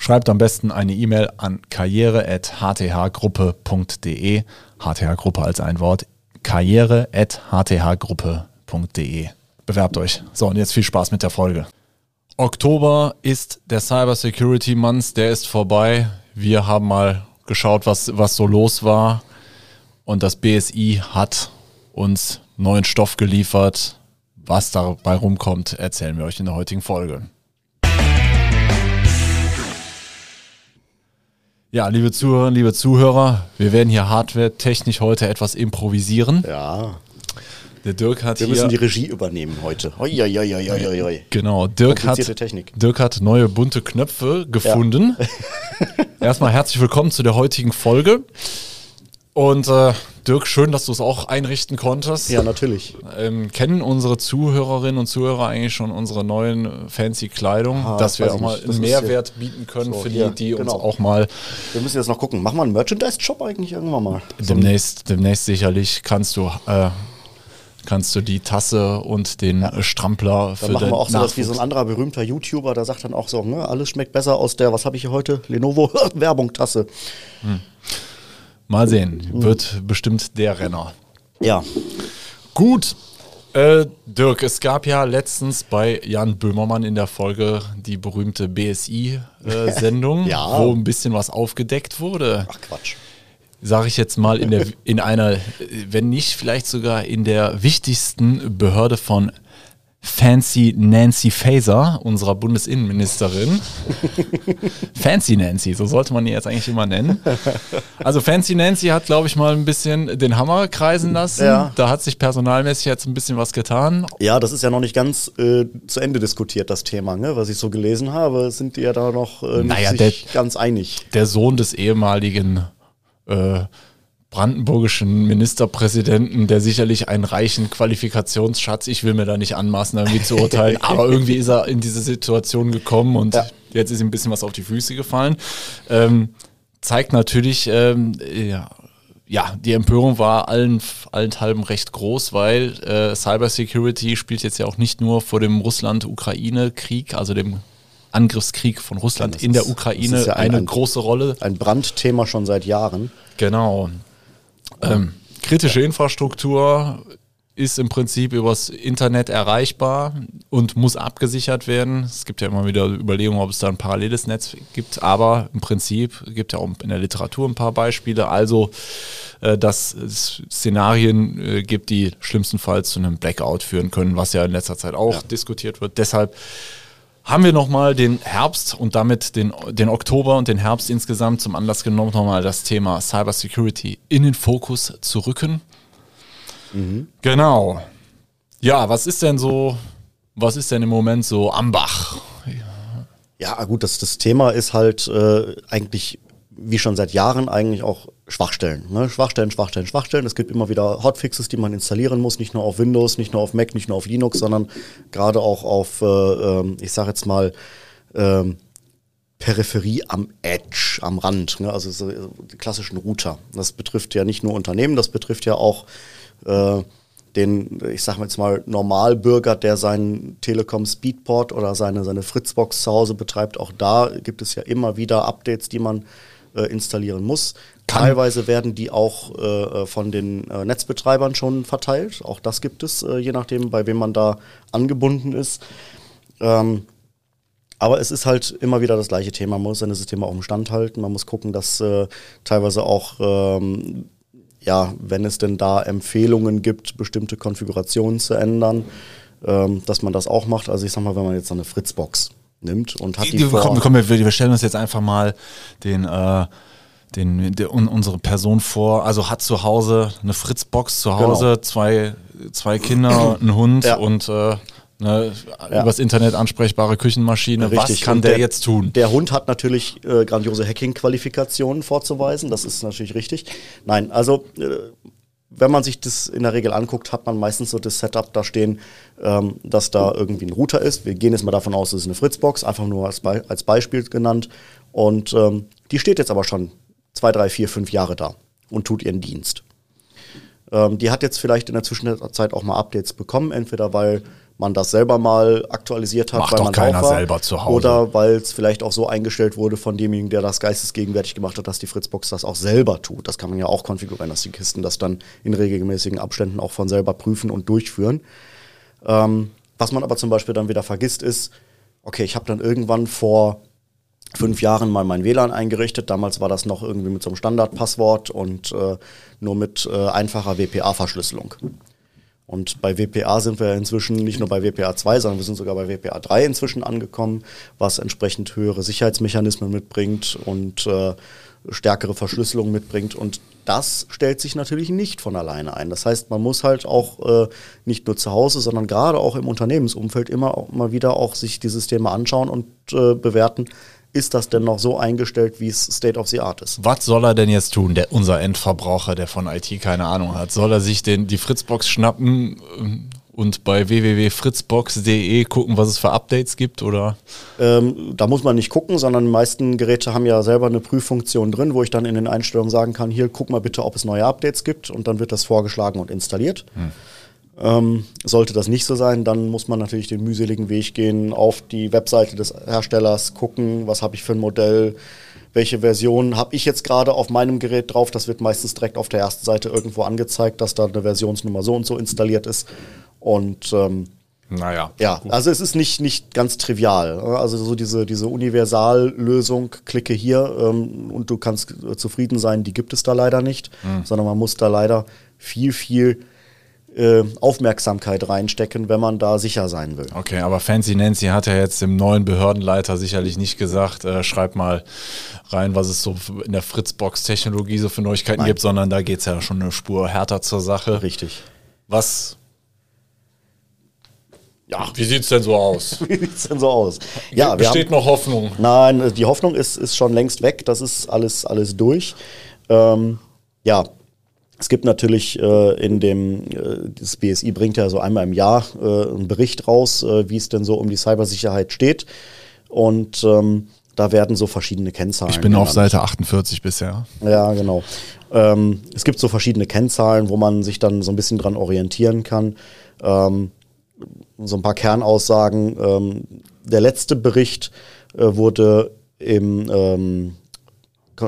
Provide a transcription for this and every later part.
Schreibt am besten eine E-Mail an karriere.hthgruppe.de. HTH-Gruppe als ein Wort. karriere.hthgruppe.de. Bewerbt euch. So, und jetzt viel Spaß mit der Folge. Oktober ist der Cyber Security Month, der ist vorbei. Wir haben mal geschaut, was, was so los war. Und das BSI hat uns neuen Stoff geliefert. Was dabei rumkommt, erzählen wir euch in der heutigen Folge. Ja, liebe Zuhörerinnen, liebe Zuhörer, wir werden hier hardware-technisch heute etwas improvisieren. Ja. Der Dirk hat Wir müssen die Regie übernehmen heute. Hoi, hoi, hoi, hoi, hoi. Genau, Dirk hat, Technik. Dirk hat neue bunte Knöpfe gefunden. Erstmal herzlich willkommen zu der heutigen Folge. Und äh, Dirk, schön, dass du es auch einrichten konntest. Ja, natürlich. Ähm, kennen unsere Zuhörerinnen und Zuhörer eigentlich schon unsere neuen fancy Kleidung, Ah, dass wir auch mal einen Mehrwert bieten können So, für die, die uns genau. auch mal Wir müssen jetzt noch gucken. Machen wir einen Merchandise-Shop eigentlich irgendwann mal? demnächst, demnächst sicherlich kannst du äh, kannst du die Tasse und den äh, Strampler für Dann machen wir auch so was wie so ein anderer berühmter YouTuber, der sagt dann auch so, ne, alles schmeckt besser aus der, was habe ich hier heute? Lenovo Werbung-Tasse. Mal sehen, wird bestimmt der Renner. Ja, Gut. Äh, Dirk, es gab ja letztens bei Jan Böhmermann in der Folge die berühmte BSI-Sendung, Ja. wo ein bisschen was aufgedeckt wurde. ach Quatsch. Sage ich jetzt mal in, der, in einer, äh, wenn nicht vielleicht sogar in der wichtigsten Behörde von Fancy Nancy Faeser, unserer Bundesinnenministerin. Fancy Nancy, so sollte man die jetzt eigentlich immer nennen. Also Fancy Nancy hat, glaube ich, mal ein bisschen den Hammer kreisen lassen. Ja. Da hat sich personalmäßig jetzt ein bisschen was getan. Ja, das ist ja noch nicht ganz äh, zu Ende diskutiert, das Thema, ne? was ich so gelesen habe, sind die ja da noch äh, nicht Naja, sich ganz einig. Der Sohn des ehemaligen äh, brandenburgischen Ministerpräsidenten, der sicherlich einen reichen Qualifikationsschatz, ich will mir da nicht anmaßen, irgendwie zu urteilen, aber irgendwie ist er in diese Situation gekommen und Ja. jetzt ist ihm ein bisschen was auf die Füße gefallen. Ähm, zeigt natürlich, ähm, ja, ja, die Empörung war allen, allenthalben recht groß, weil äh, Cybersecurity spielt jetzt ja auch nicht nur vor dem Russland-Ukraine-Krieg, also dem Angriffskrieg von Russland in der Ukraine ja ein- eine ein- große Rolle. Ein Brandthema schon seit Jahren. Genau. Ähm, kritische Infrastruktur ist im Prinzip übers Internet erreichbar und muss abgesichert werden. Es gibt ja immer wieder Überlegungen, ob es da ein paralleles Netz gibt, aber im Prinzip gibt ja auch in der Literatur ein paar Beispiele. Also, äh, dass es Szenarien äh, gibt, die schlimmstenfalls zu einem Blackout führen können, was ja in letzter Zeit auch diskutiert wird. Deshalb haben wir nochmal den Herbst und damit den, den Oktober und den Herbst insgesamt zum Anlass genommen, nochmal das Thema Cybersecurity in den Fokus zu rücken. Genau. Ja, was ist denn so, was ist denn im Moment so am Bach? Ja, gut, das, das Thema ist halt äh, eigentlich, wie schon seit Jahren, eigentlich auch Schwachstellen. Ne? Schwachstellen, Schwachstellen, Schwachstellen. Es gibt immer wieder Hotfixes, die man installieren muss, nicht nur auf Windows, nicht nur auf Mac, nicht nur auf Linux, sondern gerade auch auf, äh, ähm, ich sage jetzt mal, ähm, Peripherie am Edge, am Rand, ne? also so, die klassischen Router. Das betrifft ja nicht nur Unternehmen, das betrifft ja auch äh, den, ich sag mal jetzt mal, Normalbürger, der seinen Telekom Speedport oder seine, seine Fritzbox zu Hause betreibt. Auch da gibt es ja immer wieder Updates, die man äh, installieren muss. Kann- Teilweise werden die auch äh, von den äh, Netzbetreibern schon verteilt. Auch das gibt es, äh, je nachdem, bei wem man da angebunden ist. Ähm, aber es ist halt immer wieder das gleiche Thema. Man muss seine Systeme auf dem Stand halten. Man muss gucken, dass äh, teilweise auch, ähm, ja, wenn es denn da Empfehlungen gibt, bestimmte Konfigurationen zu ändern, ähm, dass man das auch macht. Also ich sag mal, wenn man jetzt so eine Fritzbox nimmt und hat die vor, Komm, komm, wir, wir stellen uns jetzt einfach mal den, äh, den, der, un, unsere Person vor. Also hat zu Hause eine Fritzbox zu Hause, zwei, zwei Kinder, einen Hund Ja. und äh, Ne, ja. Übers Internet ansprechbare Küchenmaschine. Richtig. Was kann der, der, jetzt tun? Der Hund hat natürlich äh, grandiose Hacking-Qualifikationen vorzuweisen. Das ist natürlich richtig. Nein, also äh, wenn man sich das in der Regel anguckt, hat man meistens so das Setup da stehen, ähm, dass da irgendwie ein Router ist. Wir gehen jetzt mal davon aus, das ist eine Fritzbox, einfach nur als, Be als Beispiel genannt. Und ähm, die steht jetzt aber schon zwei, drei, vier, fünf Jahre da und tut ihren Dienst. Ähm, die hat jetzt vielleicht in der Zwischenzeit auch mal Updates bekommen, entweder weil man das selber mal aktualisiert hat, Macht weil doch man keiner war, selber zu Hause. Oder weil es vielleicht auch so eingestellt wurde von demjenigen, der das geistesgegenwärtig gemacht hat, dass die Fritzbox das auch selber tut. Das kann man ja auch konfigurieren, dass die Kisten das dann in regelmäßigen Abständen auch von selber prüfen und durchführen. Ähm, was man aber zum Beispiel dann wieder vergisst, ist, okay, ich habe dann irgendwann vor fünf Jahren mal mein WLAN eingerichtet. Damals war das noch irgendwie mit so einem Standardpasswort und äh, nur mit äh, einfacher WPA-Verschlüsselung. Und bei WPA sind wir inzwischen nicht nur bei WPA 2, sondern wir sind sogar bei WPA 3 inzwischen angekommen, was entsprechend höhere Sicherheitsmechanismen mitbringt und äh, stärkere Verschlüsselung mitbringt. Und das stellt sich natürlich nicht von alleine ein. Das heißt, man muss halt auch äh, nicht nur zu Hause, sondern gerade auch im Unternehmensumfeld immer mal wieder auch sich die Systeme anschauen und äh, bewerten, ist das denn noch so eingestellt, wie es State of the Art ist. Was soll er denn jetzt tun, der, unser Endverbraucher, der von IT keine Ahnung hat? Soll er sich den, die Fritzbox schnappen ähm, und bei www.fritzbox.de gucken, was es für Updates gibt? Oder? Ähm, da muss man nicht gucken, sondern die meisten Geräte haben ja selber eine Prüffunktion drin, wo ich dann in den Einstellungen sagen kann, hier guck mal bitte, ob es neue Updates gibt und dann wird das vorgeschlagen und installiert. Hm. Ähm, sollte das nicht so sein, dann muss man natürlich den mühseligen Weg gehen, auf die Webseite des Herstellers gucken, was habe ich für ein Modell, welche Version habe ich jetzt gerade auf meinem Gerät drauf. Das wird meistens direkt auf der ersten Seite irgendwo angezeigt, dass da eine Versionsnummer so und so installiert ist. Und ähm, naja. Ja, gut. also es ist nicht, nicht ganz trivial. Also so diese, diese Universallösung, klicke hier ähm, und du kannst zufrieden sein, die gibt es da leider nicht, mhm. sondern man muss da leider viel, viel äh, Aufmerksamkeit reinstecken, wenn man da sicher sein will. Okay, aber Fancy Nancy hat ja jetzt dem neuen Behördenleiter sicherlich nicht gesagt, äh, schreib mal rein, was es so in der Fritzbox-Technologie so für Neuigkeiten Nein. gibt, sondern da geht es ja schon eine Spur härter zur Sache. Richtig. Was ja, wie sieht es denn so aus? wie sieht es denn so aus? Ja, Besteht haben, noch Hoffnung? Nein, die Hoffnung ist, ist schon längst weg. Das ist alles, alles durch. Ähm, ja, es gibt natürlich äh, in dem, äh, das BSI bringt ja so einmal im Jahr äh, einen Bericht raus, äh, wie es denn so um die Cybersicherheit steht. Und ähm, da werden so verschiedene Kennzahlen. Ich bin genannt. auf Seite 48 bisher. Ja, genau. Ähm, es gibt so verschiedene Kennzahlen, wo man sich dann so ein bisschen dran orientieren kann. Ähm, so ein paar Kernaussagen. Ähm, der letzte Bericht äh, wurde im, ähm,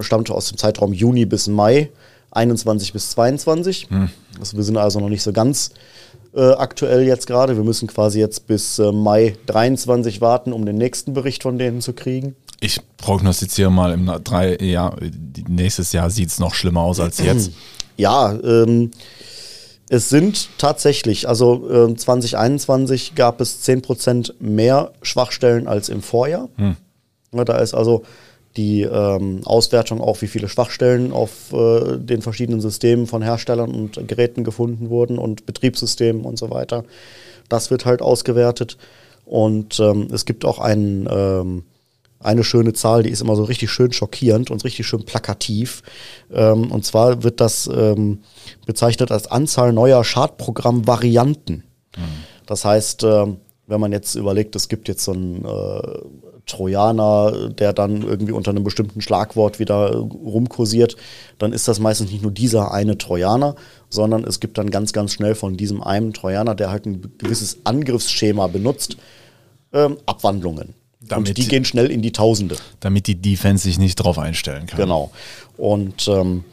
stammt aus dem Zeitraum Juni bis Mai 21 bis 22. Hm. Also wir sind also noch nicht so ganz äh, aktuell jetzt gerade. Wir müssen quasi jetzt bis äh, Mai 23 warten, um den nächsten Bericht von denen zu kriegen. Ich prognostiziere mal, im drei Jahr, nächstes Jahr sieht es noch schlimmer aus als jetzt. Ja, ähm, es sind tatsächlich, also äh, 2021 gab es 10% mehr Schwachstellen als im Vorjahr. Hm. Da ist also die ähm, Auswertung auch, wie viele Schwachstellen auf äh, den verschiedenen Systemen von Herstellern und Geräten gefunden wurden und Betriebssystemen und so weiter. Das wird halt ausgewertet. Und ähm, es gibt auch einen, ähm, eine schöne Zahl, die ist immer so richtig schön schockierend und richtig schön plakativ. Ähm, und zwar wird das ähm, bezeichnet als Anzahl neuer Schadprogramm-Varianten. Mhm. Das heißt, äh, wenn man jetzt überlegt, es gibt jetzt so ein äh, Trojaner, der dann irgendwie unter einem bestimmten Schlagwort wieder rumkursiert, dann ist das meistens nicht nur dieser eine Trojaner, sondern es gibt dann ganz, ganz schnell von diesem einen Trojaner, der halt ein gewisses Angriffsschema benutzt, ähm, Abwandlungen. Damit, und die gehen schnell in die Tausende. Damit die Defense sich nicht drauf einstellen kann. Genau. Und ähm,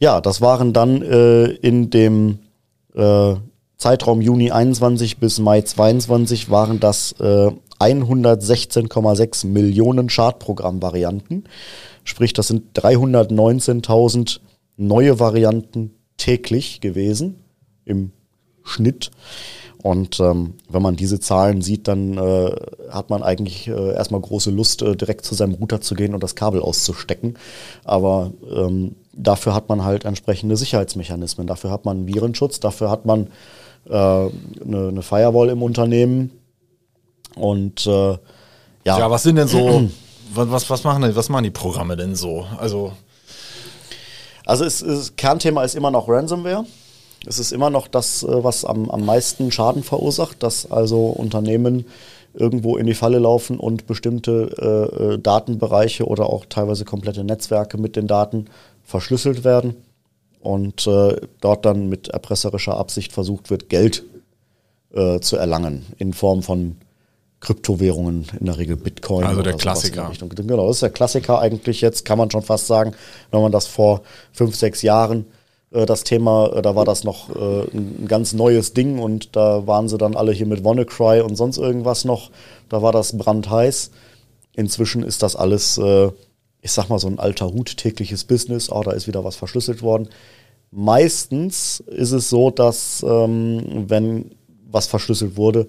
ja, das waren dann äh, in dem äh, Zeitraum Juni 21 bis Mai 22 waren das äh, 116,6 Millionen Schadprogrammvarianten. Sprich, das sind 319.000 neue Varianten täglich gewesen im Schnitt. Und ähm, wenn man diese Zahlen sieht, dann äh, hat man eigentlich äh, erstmal große Lust, äh, direkt zu seinem Router zu gehen und das Kabel auszustecken. Aber ähm, dafür hat man halt entsprechende Sicherheitsmechanismen. Dafür hat man Virenschutz, dafür hat man äh, eine, eine Firewall im Unternehmen Und äh, ja. Ja, was sind denn so, was, was, machen, was machen die Programme denn so? Also, Also es, es, Kernthema ist immer noch Ransomware. Es ist immer noch das, äh, was am, am meisten Schaden verursacht, dass also Unternehmen irgendwo in die Falle laufen und bestimmte äh, äh, Datenbereiche oder auch teilweise komplette Netzwerke mit den Daten verschlüsselt werden und äh, dort dann mit erpresserischer Absicht versucht wird, Geld äh, zu erlangen in Form von Kryptowährungen, in der Regel Bitcoin. Also der Klassiker. Genau, das ist der Klassiker eigentlich jetzt, kann man schon fast sagen, wenn man das vor fünf, sechs Jahren äh, das Thema, äh, da war das noch äh, ein ganz neues Ding und da waren sie dann alle hier mit WannaCry und sonst irgendwas noch. Da war das brandheiß. Inzwischen ist das alles, ich sag mal, so ein alter Hut, tägliches Business. Oh, da ist wieder was verschlüsselt worden. Meistens ist es so, dass ähm, wenn was verschlüsselt wurde,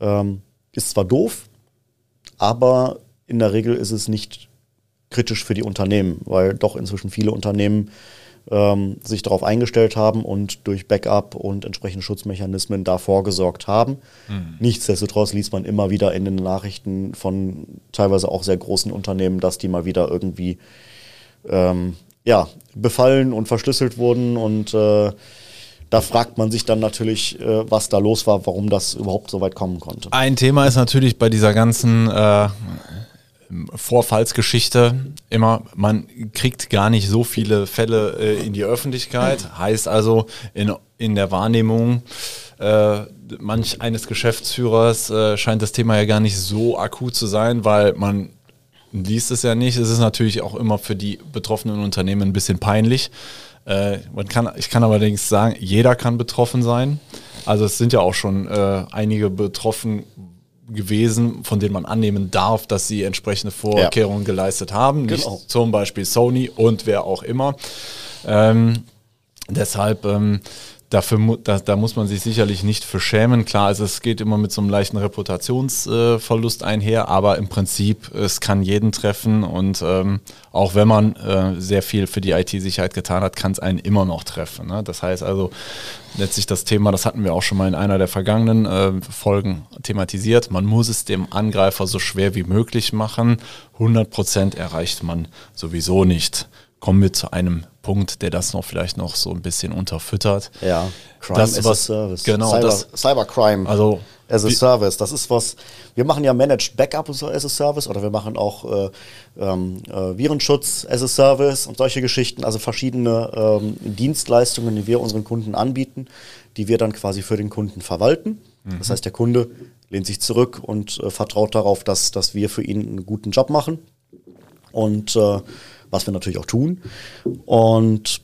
ähm, ist zwar doof, aber in der Regel ist es nicht kritisch für die Unternehmen, weil doch inzwischen viele Unternehmen ähm, sich darauf eingestellt haben und durch Backup und entsprechende Schutzmechanismen da vorgesorgt haben. Nichtsdestotrotz liest man immer wieder in den Nachrichten von teilweise auch sehr großen Unternehmen, dass die mal wieder irgendwie ähm, ja, befallen und verschlüsselt wurden und äh, da fragt man sich dann natürlich, äh, was da los war, warum das überhaupt so weit kommen konnte. ein Thema ist natürlich bei dieser ganzen äh, Vorfallsgeschichte immer, man kriegt gar nicht so viele Fälle äh, in die Öffentlichkeit. Heißt also, in, in der Wahrnehmung äh, manch eines Geschäftsführers äh, scheint das Thema ja gar nicht so akut zu sein, weil man liest es ja nicht. Es ist natürlich auch immer für die betroffenen Unternehmen ein bisschen peinlich. Äh, man kann, ich kann allerdings sagen, jeder kann betroffen sein. Also es sind ja auch schon äh, einige betroffen gewesen, von denen man annehmen darf, dass sie entsprechende Vorkehrungen geleistet haben. Genau. Nicht zum Beispiel Sony und wer auch immer. Ähm, deshalb, ähm, dafür, da, da muss man sich sicherlich nicht für schämen. Klar, also es geht immer mit so einem leichten Reputationsverlust äh, einher, aber im Prinzip, es kann jeden treffen und ähm, auch wenn man äh, sehr viel für die IT-Sicherheit getan hat, kann es einen immer noch treffen. Ne? Das heißt also, letztlich das Thema, das hatten wir auch schon mal in einer der vergangenen äh, Folgen thematisiert, man muss es dem Angreifer so schwer wie möglich machen. 100% erreicht man sowieso nicht. Kommen wir zu einem Punkt, der das noch vielleicht noch so ein bisschen unterfüttert. Ja, Crime Das, as was- a Service. genau, Cyber, das- Cybercrime Also, as a wie- Service. Das ist was, wir machen ja Managed Backup as a Service oder wir machen auch äh, ähm, äh, Virenschutz as a Service und solche Geschichten, also verschiedene ähm, Dienstleistungen, die wir unseren Kunden anbieten, die wir dann quasi für den Kunden verwalten. Das heißt, der Kunde lehnt sich zurück und äh, vertraut darauf, dass, dass wir für ihn einen guten Job machen und äh, was wir natürlich auch tun. Und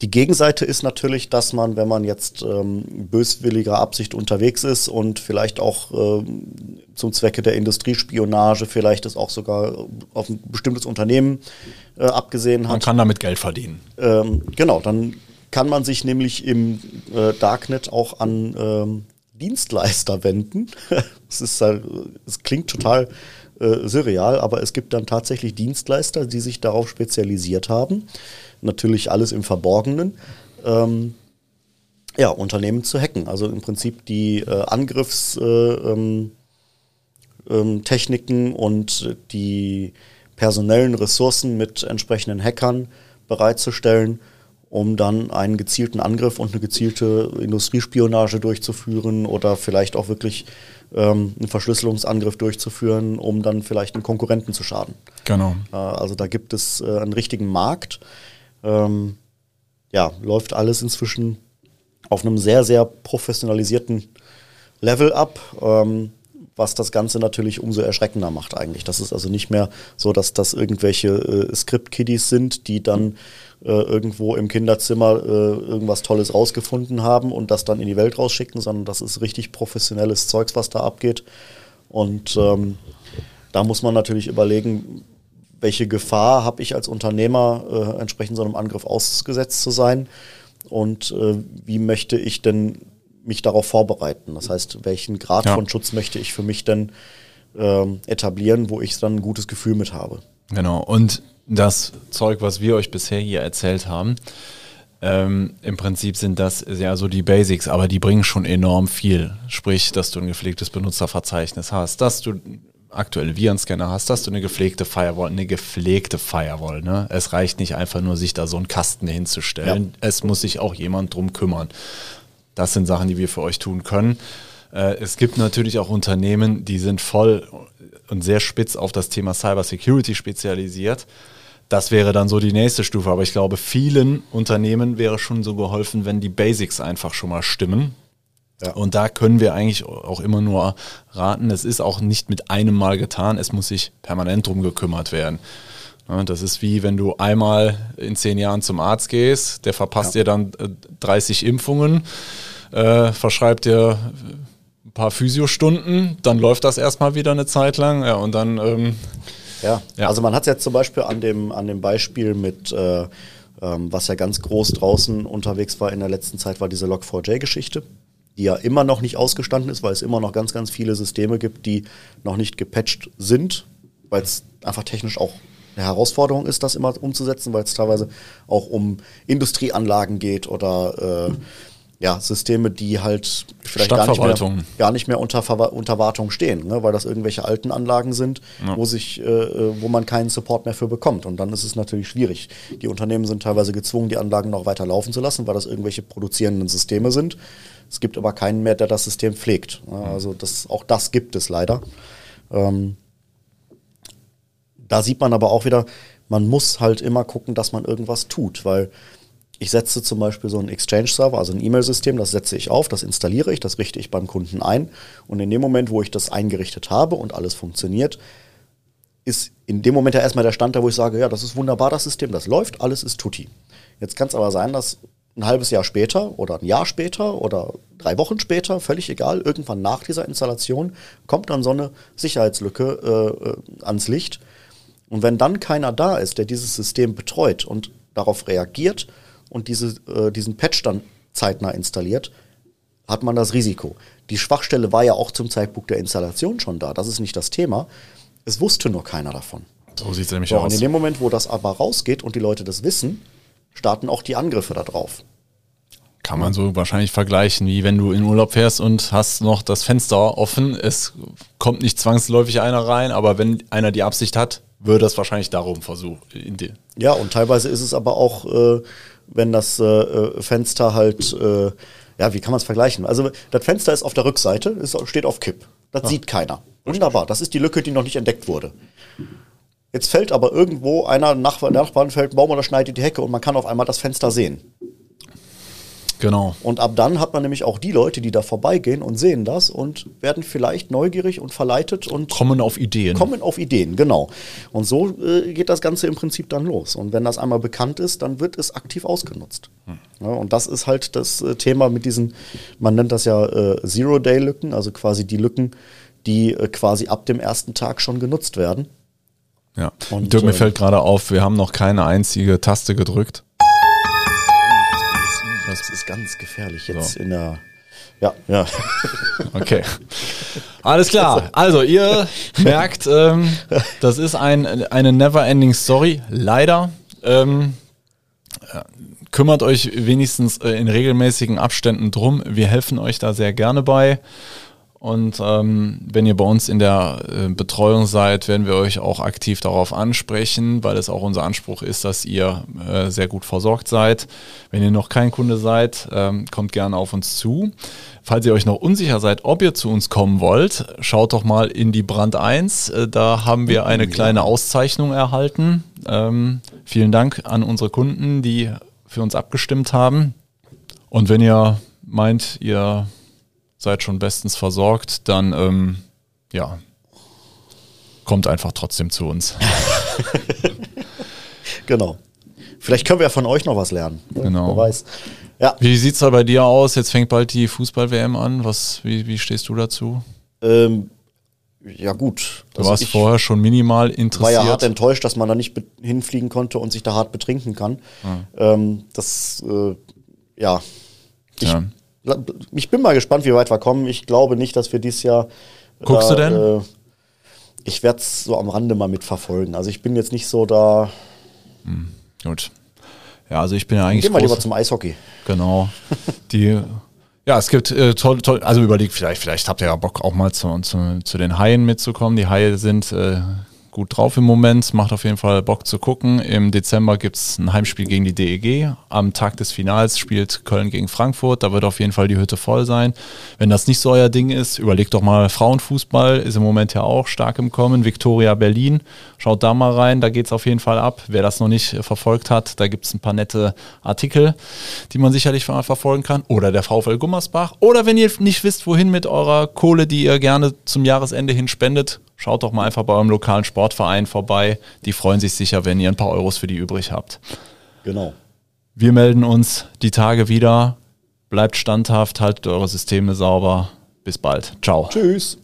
die Gegenseite ist natürlich, dass man, wenn man jetzt ähm, böswilliger Absicht unterwegs ist und vielleicht auch ähm, zum Zwecke der Industriespionage, vielleicht ist auch sogar auf ein bestimmtes Unternehmen äh, abgesehen man hat, kann damit Geld verdienen. ähm, genau, dann kann man sich nämlich im äh, Darknet auch an ähm, Dienstleister wenden. Es ist halt, es klingt total äh, surreal, aber es gibt dann tatsächlich Dienstleister, die sich darauf spezialisiert haben. Natürlich alles im Verborgenen. Ähm, ja, Unternehmen zu hacken. Also im Prinzip die äh, Angriffstechniken äh, ähm, ähm, und die personellen Ressourcen mit entsprechenden Hackern bereitzustellen, um dann einen gezielten Angriff und eine gezielte Industriespionage durchzuführen oder vielleicht auch wirklich ähm, einen Verschlüsselungsangriff durchzuführen, um dann vielleicht einen Konkurrenten zu schaden. Genau. Äh, Also da gibt es äh, einen richtigen Markt. Ähm, ja, läuft alles inzwischen auf einem sehr, sehr professionalisierten Level ab, ähm, was das Ganze natürlich umso erschreckender macht eigentlich. Das ist also nicht mehr so, dass das irgendwelche äh, Script-Kiddies sind, die dann äh, irgendwo im Kinderzimmer äh, irgendwas Tolles rausgefunden haben und das dann in die Welt rausschicken, sondern das ist richtig professionelles Zeugs, was da abgeht. Und ähm, da muss man natürlich überlegen, welche Gefahr habe ich als Unternehmer, äh, entsprechend so einem Angriff ausgesetzt zu sein und äh, wie möchte ich denn mich darauf vorbereiten? Das heißt, welchen Grad Ja. von Schutz möchte ich für mich denn ähm, etablieren, wo ich dann ein gutes Gefühl mit habe? Genau. Und das Zeug, was wir euch bisher hier erzählt haben, Ähm, Im Prinzip sind das ja so die Basics, aber die bringen schon enorm viel. Sprich, dass du ein gepflegtes Benutzerverzeichnis hast, dass du aktuelle Virenscanner hast, dass du eine gepflegte Firewall, eine gepflegte Firewall. Ne? Es reicht nicht einfach nur, sich da so einen Kasten hinzustellen. Ja. Es muss sich auch jemand drum kümmern. Das sind Sachen, die wir für euch tun können. Äh, es gibt natürlich auch Unternehmen, die sind voll und sehr spitz auf das Thema Cyber Security spezialisiert. Das wäre dann so die nächste Stufe. Aber ich glaube, vielen Unternehmen wäre schon so geholfen, wenn die Basics einfach schon mal stimmen. Ja. Und da können wir eigentlich auch immer nur raten, es ist auch nicht mit einem Mal getan, es muss sich permanent drum gekümmert werden. Das ist wie wenn du einmal in zehn Jahren zum Arzt gehst, der verpasst ja. dir dann 30 äh, Impfungen, äh, verschreibt dir ein paar Physiostunden, dann läuft das erstmal wieder eine Zeit lang ja, und dann ähm, ja. ja. also man hat es jetzt zum Beispiel an dem, an dem Beispiel mit, äh, ähm, was ja ganz groß draußen unterwegs war in der letzten Zeit, war diese Log4j-Geschichte, die ja immer noch nicht ausgestanden ist, weil es immer noch ganz, ganz viele Systeme gibt, die noch nicht gepatcht sind, weil es einfach technisch auch eine Herausforderung ist, das immer umzusetzen, weil es teilweise auch um Industrieanlagen geht oder äh, ja, Systeme, die halt vielleicht gar nicht mehr, gar nicht mehr unter, unter Wartung stehen, ne? weil das irgendwelche alten Anlagen sind, ja. wo, sich, äh, äh, wo man keinen Support mehr für bekommt. Und dann ist es natürlich schwierig. Die Unternehmen sind teilweise gezwungen, die Anlagen noch weiter laufen zu lassen, weil das irgendwelche produzierenden Systeme sind. Es gibt aber keinen mehr, der das System pflegt. Ne? Also das, auch das gibt es leider. Ähm, da sieht man aber auch wieder, man muss halt immer gucken, dass man irgendwas tut, weil ich setze zum Beispiel so einen Exchange-Server, also ein E-Mail-System, das setze ich auf, das installiere ich, das richte ich beim Kunden ein. Und in dem Moment, wo ich das eingerichtet habe und alles funktioniert, ist in dem Moment ja erstmal der Stand da, wo ich sage, ja, das ist wunderbar, das System, das läuft, alles ist tutti. Jetzt kann es aber sein, dass ein halbes Jahr später oder ein Jahr später oder drei Wochen später, völlig egal, irgendwann nach dieser Installation kommt dann so eine Sicherheitslücke äh, äh ans Licht. Und wenn dann keiner da ist, der dieses System betreut und darauf reagiert und diese, äh, diesen Patch dann zeitnah installiert, hat man das Risiko. Die Schwachstelle war ja auch zum Zeitpunkt der Installation schon da. Das ist nicht das Thema. Es wusste nur keiner davon. So sieht es nämlich so, aus. Und in dem Moment, wo das aber rausgeht und die Leute das wissen, starten auch die Angriffe darauf. Kann man so wahrscheinlich vergleichen, wie wenn du in Urlaub fährst und hast noch das Fenster offen. Es kommt nicht zwangsläufig einer rein, aber wenn einer die Absicht hat, würde das wahrscheinlich darum versuchen. Ja, und teilweise ist es aber auch äh, wenn das äh, äh, Fenster halt, äh, ja, wie kann man es vergleichen? Also das Fenster ist auf der Rückseite, ist, steht auf Kipp. Das ah. sieht keiner. Wunderbar, das ist die Lücke, die noch nicht entdeckt wurde. Jetzt fällt aber irgendwo einer Nachbar, Nachbarn fällt ein Baum oder schneidet die Hecke und man kann auf einmal das Fenster sehen. Genau. Und ab dann hat man nämlich auch die Leute, die da vorbeigehen und sehen das und werden vielleicht neugierig und verleitet und kommen auf Ideen. Kommen auf Ideen, genau. Und so äh, geht das Ganze im Prinzip dann los. Und wenn das einmal bekannt ist, dann wird es aktiv ausgenutzt. Hm. Ja, und das ist halt das äh, Thema mit diesen, man nennt das ja äh, Zero-Day-Lücken, also quasi die Lücken, die äh, quasi ab dem ersten Tag schon genutzt werden. Ja, und Dirk, mir ähm, fällt gerade auf, wir haben noch keine einzige Taste gedrückt. Das ist ganz gefährlich jetzt so. in der. Ja, ja. Okay. Alles klar. Also, ihr merkt, ähm, das ist ein, eine never-ending Story. Leider. Ähm, kümmert euch wenigstens äh, in regelmäßigen Abständen drum. Wir helfen euch da sehr gerne bei. Und ähm, wenn ihr bei uns in der äh, Betreuung seid, werden wir euch auch aktiv darauf ansprechen, weil es auch unser Anspruch ist, dass ihr äh, sehr gut versorgt seid. Wenn ihr noch kein Kunde seid, ähm, kommt gerne auf uns zu. Falls ihr euch noch unsicher seid, ob ihr zu uns kommen wollt, schaut doch mal in die Brand 1. Äh, da haben wir eine kleine Auszeichnung erhalten. Ähm, vielen Dank an unsere Kunden, die für uns abgestimmt haben. Und wenn ihr meint, ihr seid schon bestens versorgt, dann ähm, ja, kommt einfach trotzdem zu uns. genau. Vielleicht können wir ja von euch noch was lernen. Genau. Wer weiß. Ja. Wie sieht es da bei dir aus? Jetzt fängt bald die Fußball-WM an. Was, wie, wie stehst du dazu? Ähm, ja, gut. Du also warst vorher schon minimal interessiert. War ja hart enttäuscht, dass man da nicht hinfliegen konnte und sich da hart betrinken kann. Ah. Ähm, das, äh, ja. Ich ja ich bin mal gespannt, wie weit wir kommen. Ich glaube nicht, dass wir dieses Jahr. Guckst da, du denn? Äh, ich werde es so am Rande mal mitverfolgen. Also ich bin jetzt nicht so da. Hm, gut. Ja, also ich bin ja eigentlich. Gehen wir lieber zum Eishockey. Genau. Die, ja, es gibt äh, toll, toll, also überlegt, vielleicht, vielleicht habt ihr ja Bock auch mal zu, zu, zu den Haien mitzukommen. Die Haie sind äh, gut drauf im Moment, macht auf jeden Fall Bock zu gucken. Im Dezember gibt es ein Heimspiel gegen die DEG. Am Tag des Finals spielt Köln gegen Frankfurt. Da wird auf jeden Fall die Hütte voll sein. Wenn das nicht so euer Ding ist, überlegt doch mal Frauenfußball, ist im Moment ja auch stark im Kommen. Viktoria Berlin, schaut da mal rein, da geht es auf jeden Fall ab. Wer das noch nicht verfolgt hat, da gibt es ein paar nette Artikel, die man sicherlich mal verfolgen kann. Oder der VfL Gummersbach. Oder wenn ihr nicht wisst, wohin mit eurer Kohle, die ihr gerne zum Jahresende hin spendet, schaut doch mal einfach bei eurem lokalen Sportverein vorbei. Die freuen sich sicher, wenn ihr ein paar Euros für die übrig habt. Genau. Wir melden uns die Tage wieder. Bleibt standhaft, haltet eure Systeme sauber. Bis bald. Ciao. Tschüss.